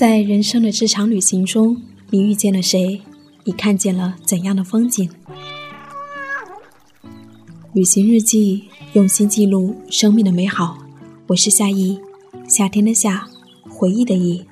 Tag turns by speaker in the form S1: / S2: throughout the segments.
S1: 在人生的这场旅行中，你遇见了谁？你看见了怎样的风景？旅行日记，用心记录生命的美好。我是夏意，夏天的夏，回忆的忆。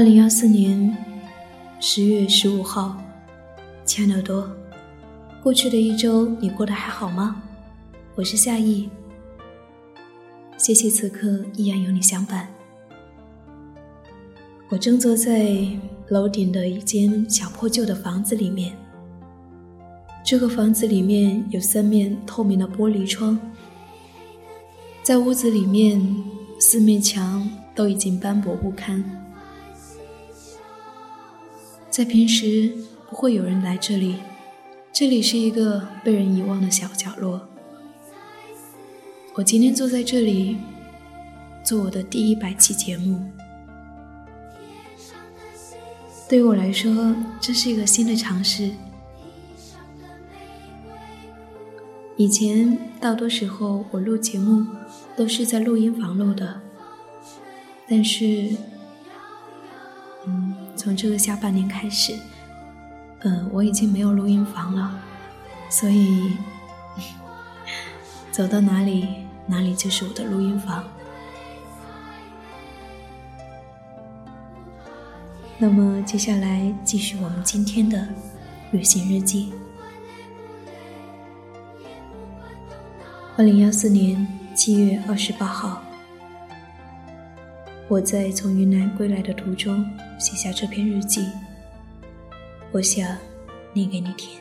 S1: 二零幺四年十月十五号，亲爱的耳朵，过去的一周你过得还好吗？我是夏意，谢谢此刻依然有你相伴。我正坐在楼顶的一间小破旧的房子里面，这个房子里面有三面透明的玻璃窗，在屋子里面四面墙都已经斑驳不堪。在平时不会有人来这里，这里是一个被人遗忘的小角落。我今天坐在这里，做我的第一百期节目。对于我来说，这是一个新的尝试。以前大多时候我录节目都是在录音房录的，但是，嗯。从这个下半年开始，嗯，我已经没有录音房了，所以 走到哪里哪里就是我的录音房。那么接下来继续我们今天的旅行日记。二零幺四年七月二十八号。我在从云南归来的途中写下这篇日记，我想念给你听。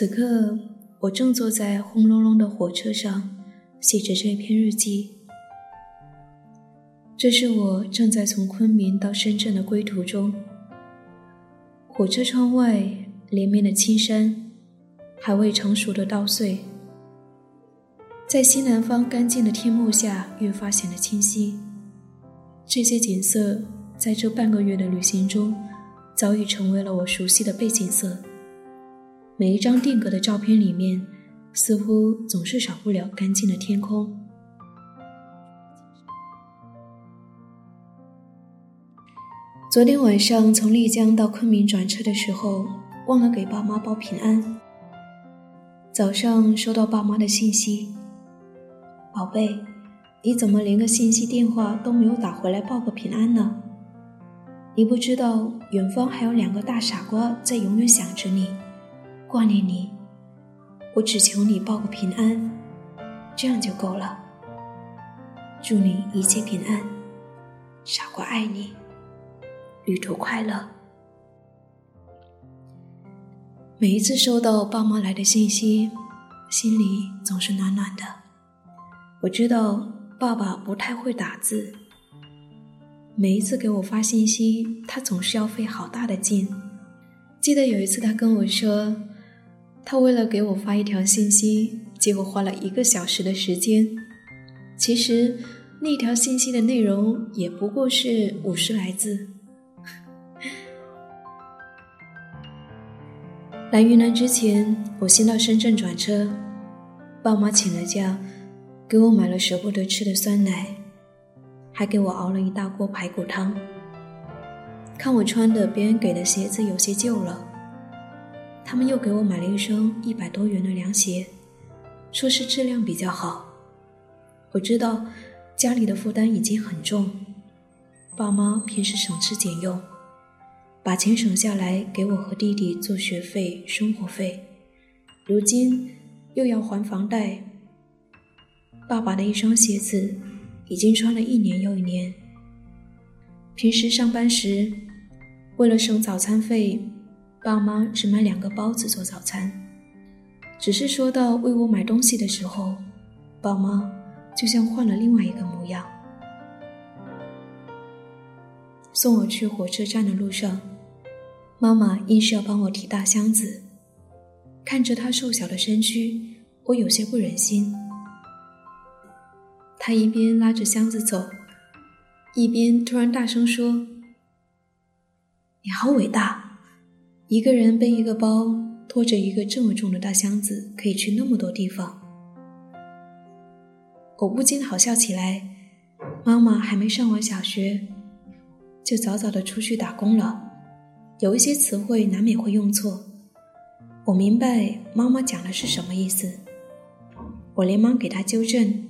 S1: 此刻，我正坐在轰隆隆的火车上，写着这篇日记。这是我正在从昆明到深圳的归途中，
S2: 火车窗外连绵的青山，还未成熟的稻穗，在西南方干净的天幕下越发显得清晰。这些景色在这半个月的旅行中，早已成为了我熟悉的背景色。每一张定格的照片里面，似乎总是少不了干净的天空。昨天晚上从丽江到昆明转车的时候，忘了给爸妈报平安。早上收到爸妈的信息：“宝贝，你怎么连个信息电话都没有打回来报个平安呢？你不知道远方还有两个大傻瓜在永远想着你，挂念你。我只求你报个平安，这样就够了。祝你一切平安，傻瓜爱你。”旅途快乐。每一次收到爸妈来的信息，心里总是暖暖的。我知道爸爸不太会打字，每一次给我发信息，他总是要费好大的劲。记得有一次，他跟我说，他为了给我发一条信息，结果花了一个小时的时间。其实那条信息的内容也不过是五十来字。来云南之前，我先到深圳转车，爸妈请了假，给我买了舍不得吃的酸奶，还给我熬了一大锅排骨汤。看我穿的别人给的鞋子有些旧了，他们又给我买了一双一百多元的凉鞋，说是质量比较好。我知道家里的负担已经很重，爸妈平时省吃俭用。把钱省下来给我和弟弟做学费、生活费，如今又要还房贷。爸爸的一双鞋子已经穿了一年又一年。平时上班时，为了省早餐费，爸妈只买两个包子做早餐。只是说到为我买东西的时候，爸妈就像换了另外一个模样。送我去火车站的路上。妈妈硬是要帮我提大箱子，看着她瘦小的身躯，我有些不忍心。她一边拉着箱子走，一边突然大声说：“你好伟大，一个人背一个包，拖着一个这么重的大箱子，可以去那么多地方。”我不禁好笑起来。妈妈还没上完小学，就早早的出去打工了。有一些词汇难免会用错，我明白妈妈讲的是什么意思，我连忙给她纠正，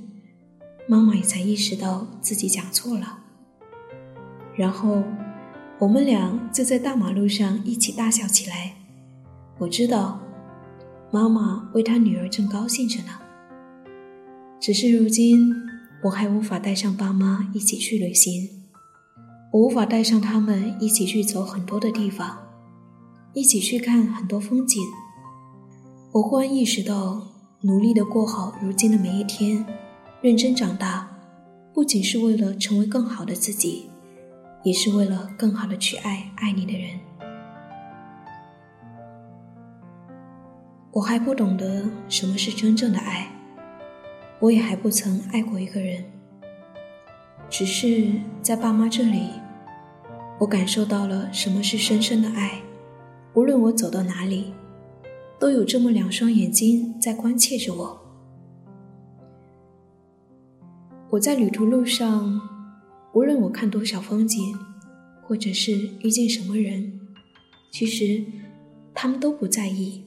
S2: 妈妈也才意识到自己讲错了。然后我们俩就在大马路上一起大笑起来。我知道，妈妈为她女儿正高兴着呢。只是如今我还无法带上爸妈一起去旅行。我无法带上他们一起去走很多的地方，一起去看很多风景。我忽然意识到，努力的过好如今的每一天，认真长大，不仅是为了成为更好的自己，也是为了更好的去爱爱你的人。我还不懂得什么是真正的爱，我也还不曾爱过一个人。只是在爸妈这里，我感受到了什么是深深的爱。无论我走到哪里，都有这么两双眼睛在关切着我。我在旅途路上，无论我看多少风景，或者是遇见什么人，其实他们都不在意。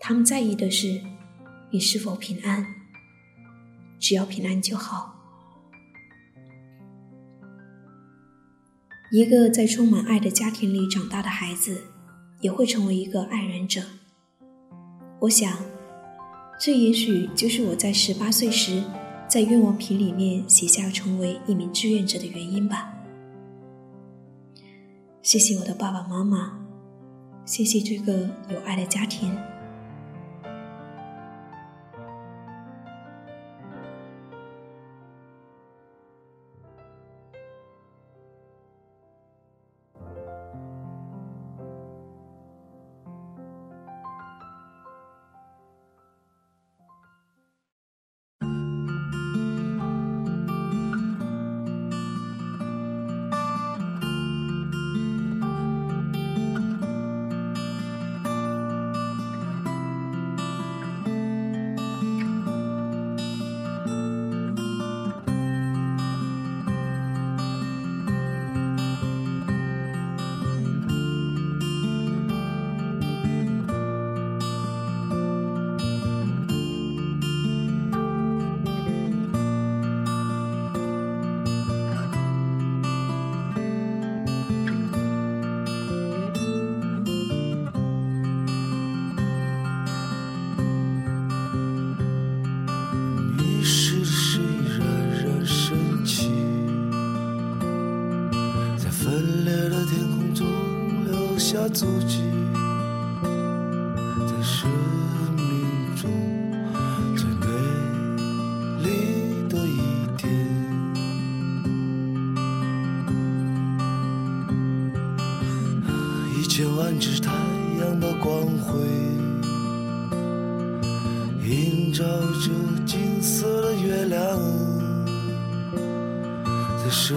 S2: 他们在意的是你是否平安，只要平安就好。一个在充满爱的家庭里长大的孩子，也会成为一个爱人者。我想，这也许就是我在十八岁时，在愿望瓶里面写下成为一名志愿者的原因吧。谢谢我的爸爸妈妈，谢谢这个有爱的家庭。
S3: 一千万只太阳的光辉，映照着金色的月亮，在深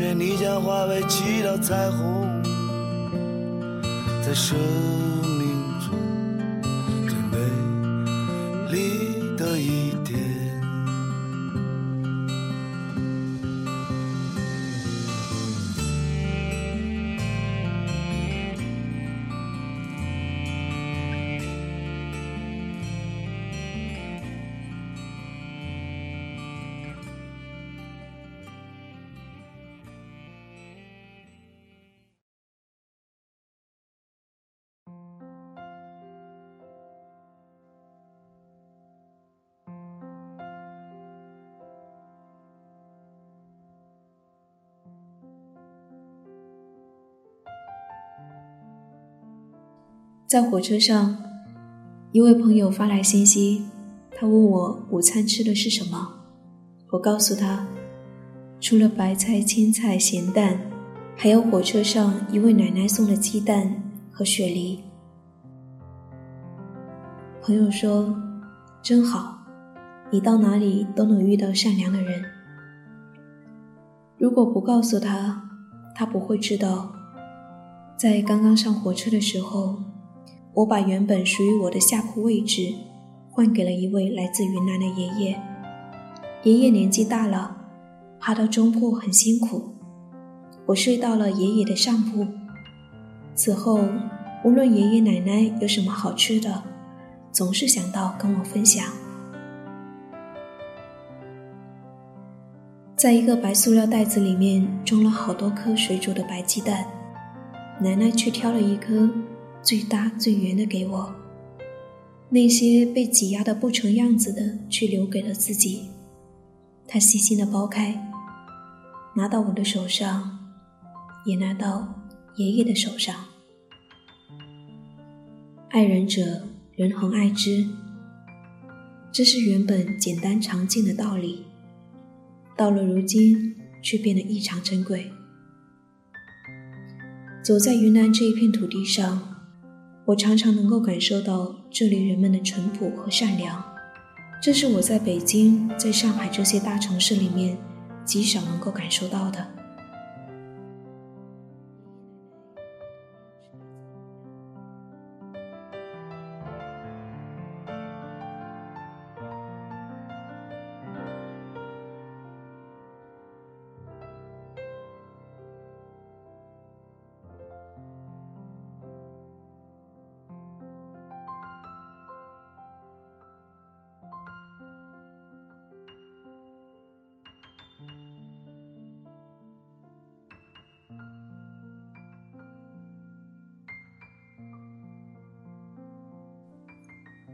S3: 远的天边，你将化为七道彩虹，在身
S2: 在火车上，一位朋友发来信息，他问我午餐吃的是什么。我告诉他，除了白菜、青菜、咸蛋，还有火车上一位奶奶送的鸡蛋和雪梨。朋友说：“真好，你到哪里都能遇到善良的人。”如果不告诉他，他不会知道，在刚刚上火车的时候。我把原本属于我的下铺位置换给了一位来自云南的爷爷。爷爷年纪大了，爬到中铺很辛苦。我睡到了爷爷的上铺。此后，无论爷爷奶奶有什么好吃的，总是想到跟我分享。在一个白塑料袋子里面装了好多颗水煮的白鸡蛋，奶奶却挑了一颗。最大最圆的给我，那些被挤压的不成样子的，却留给了自己。他细心的剥开，拿到我的手上，也拿到爷爷的手上。爱人者，人恒爱之。这是原本简单常见的道理，到了如今，却变得异常珍贵。走在云南这一片土地上。我常常能够感受到这里人们的淳朴和善良，这是我在北京、在上海这些大城市里面极少能够感受到的。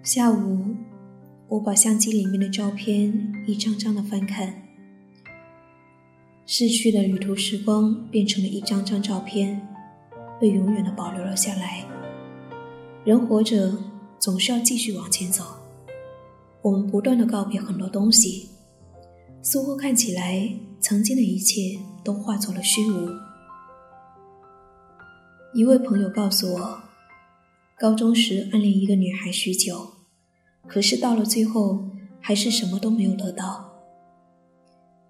S2: 下午，我把相机里面的照片一张张的翻看，逝去的旅途时光变成了一张张照片，被永远的保留了下来。人活着总是要继续往前走，我们不断的告别很多东西，似乎看起来曾经的一切都化作了虚无。一位朋友告诉我，高中时暗恋一个女孩许久，可是到了最后还是什么都没有得到。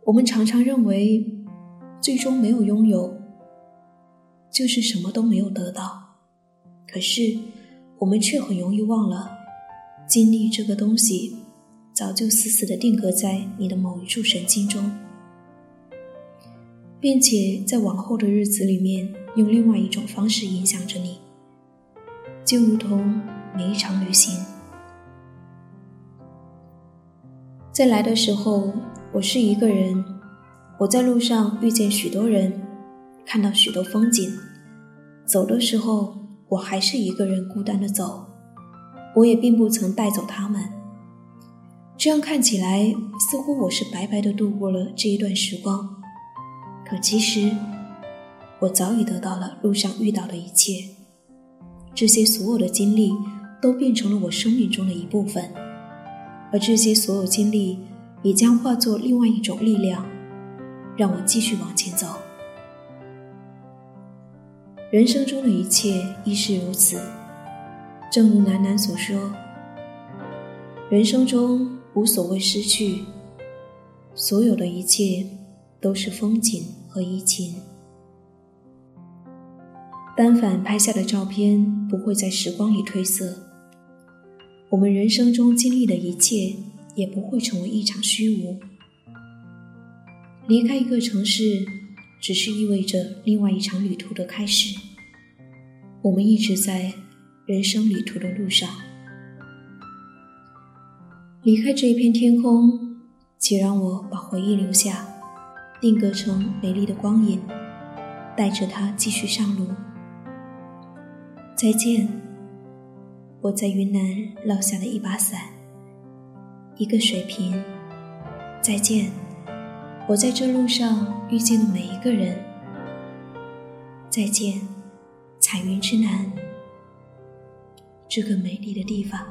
S2: 我们常常认为，最终没有拥有，就是什么都没有得到。可是，我们却很容易忘了，经历这个东西，早就死死的定格在你的某一处神经中，并且在往后的日子里面，用另外一种方式影响着你，就如同每一场旅行。在来的时候。我是一个人，我在路上遇见许多人，看到许多风景。走的时候，我还是一个人孤单的走，我也并不曾带走他们。这样看起来，似乎我是白白的度过了这一段时光。可其实，我早已得到了路上遇到的一切，这些所有的经历都变成了我生命中的一部分，而这些所有经历。也将化作另外一种力量，让我继续往前走。人生中的一切亦是如此，正如楠楠所说：“人生中无所谓失去，所有的一切都是风景和移情。单反拍下的照片不会在时光里褪色。我们人生中经历的一切。”也不会成为一场虚无。离开一个城市，只是意味着另外一场旅途的开始。我们一直在人生旅途的路上。离开这一片天空，请让我把回忆留下，定格成美丽的光影，带着它继续上路。再见，我在云南落下了一把伞。一个水瓶。再见，我在这路上遇见的每一个人。再见，彩云之南，这个美丽的地方。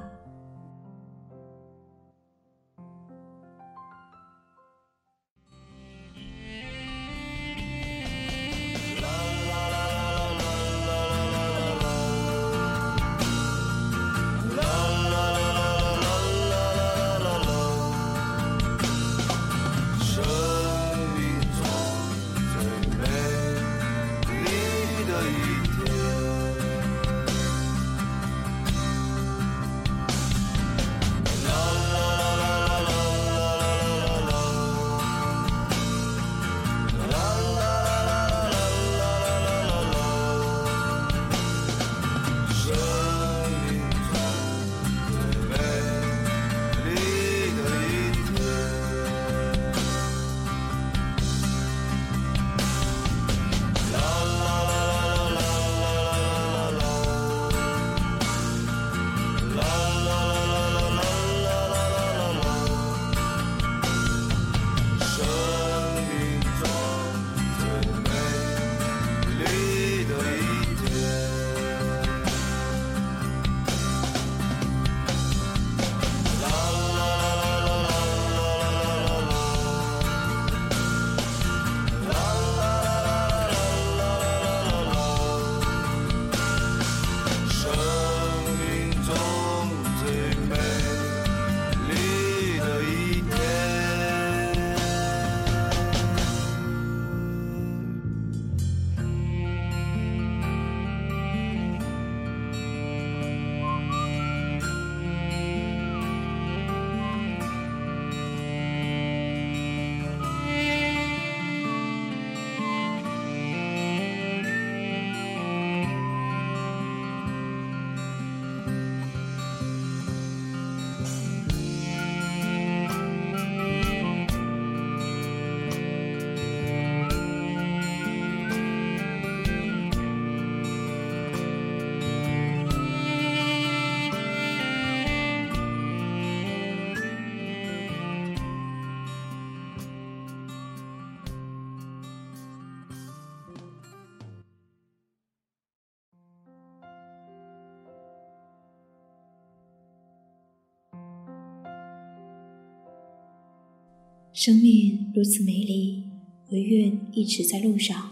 S2: 生命如此美丽，唯愿一直在路上。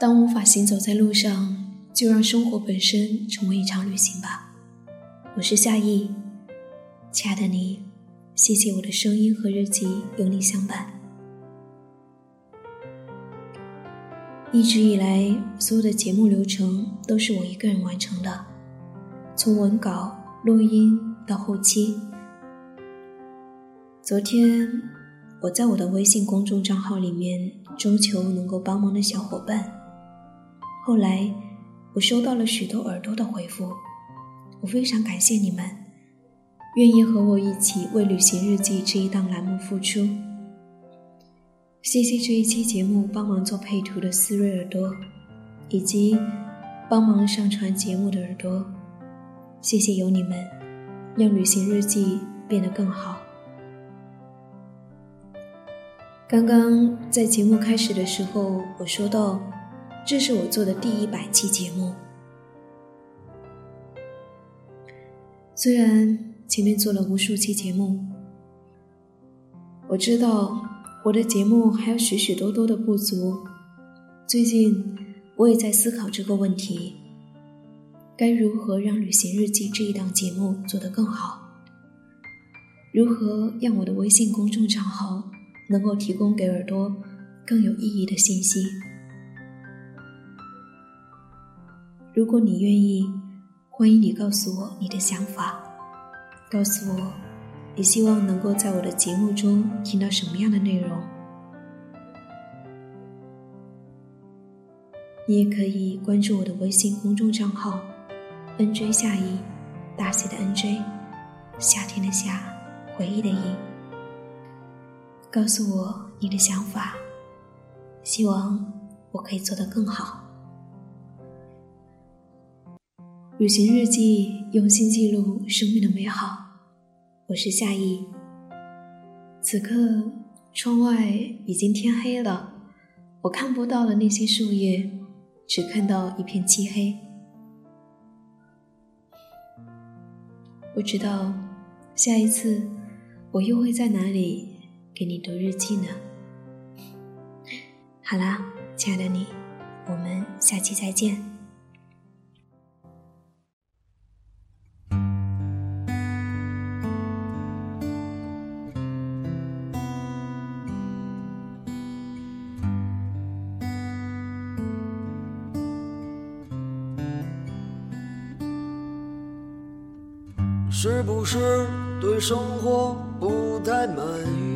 S2: 当无法行走在路上，就让生活本身成为一场旅行吧。我是夏意，亲爱的你，谢谢我的声音和日记有你相伴。一直以来，所有的节目流程都是我一个人完成的，从文稿、录音到后期。昨天，我在我的微信公众账号里面征求能够帮忙的小伙伴，后来。我收到了许多耳朵的回复，我非常感谢你们，愿意和我一起为《旅行日记》这一档栏目付出。谢谢这一期节目帮忙做配图的思睿耳朵，以及帮忙上传节目的耳朵，谢谢有你们，让《旅行日记》变得更好。刚刚在节目开始的时候，我说到。这是我做的第一百期节目，虽然前面做了无数期节目，我知道我的节目还有许许多多的不足。最近我也在思考这个问题：该如何让《旅行日记》这一档节目做得更好？如何让我的微信公众账号能够提供给耳朵更有意义的信息？如果你愿意，欢迎你告诉我你的想法，告诉我你希望能够在我的节目中听到什么样的内容。你也可以关注我的微信公众账号 “nj 夏意”，大写的 “nj”，夏天的夏，回忆的忆。告诉我你的想法，希望我可以做得更好。旅行日记，用心记录生命的美好。我是夏意。此刻，窗外已经天黑了，我看不到了那些树叶，只看到一片漆黑。不知道下一次我又会在哪里给你读日记呢？好啦，亲爱的你，我们下期再见。
S4: 是不是对生活不太满意？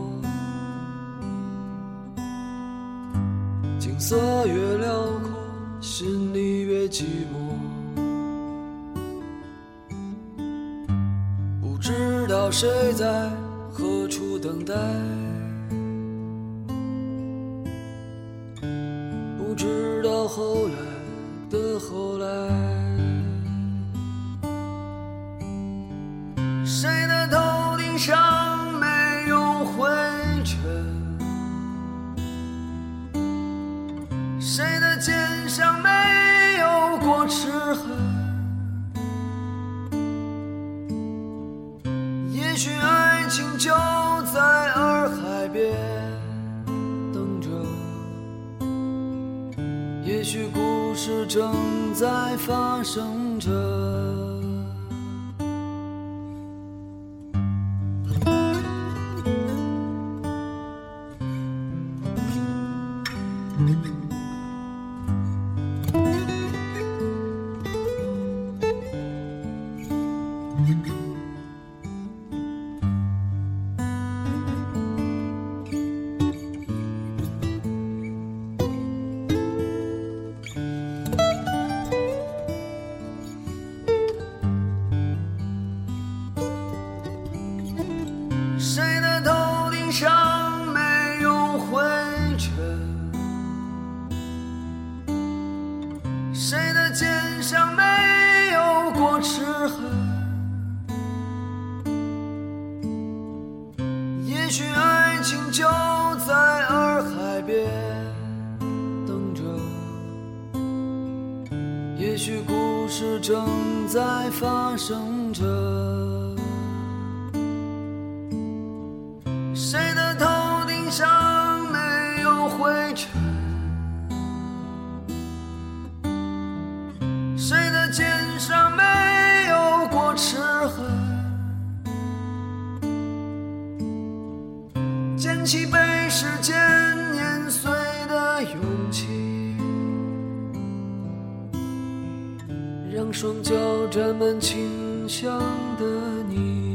S4: 色越辽阔，心里越寂寞。不知道谁在何处等待，不知道后来的后来。谁的头顶上发生着。一起被时间碾碎的勇气，让双脚沾满清香的你。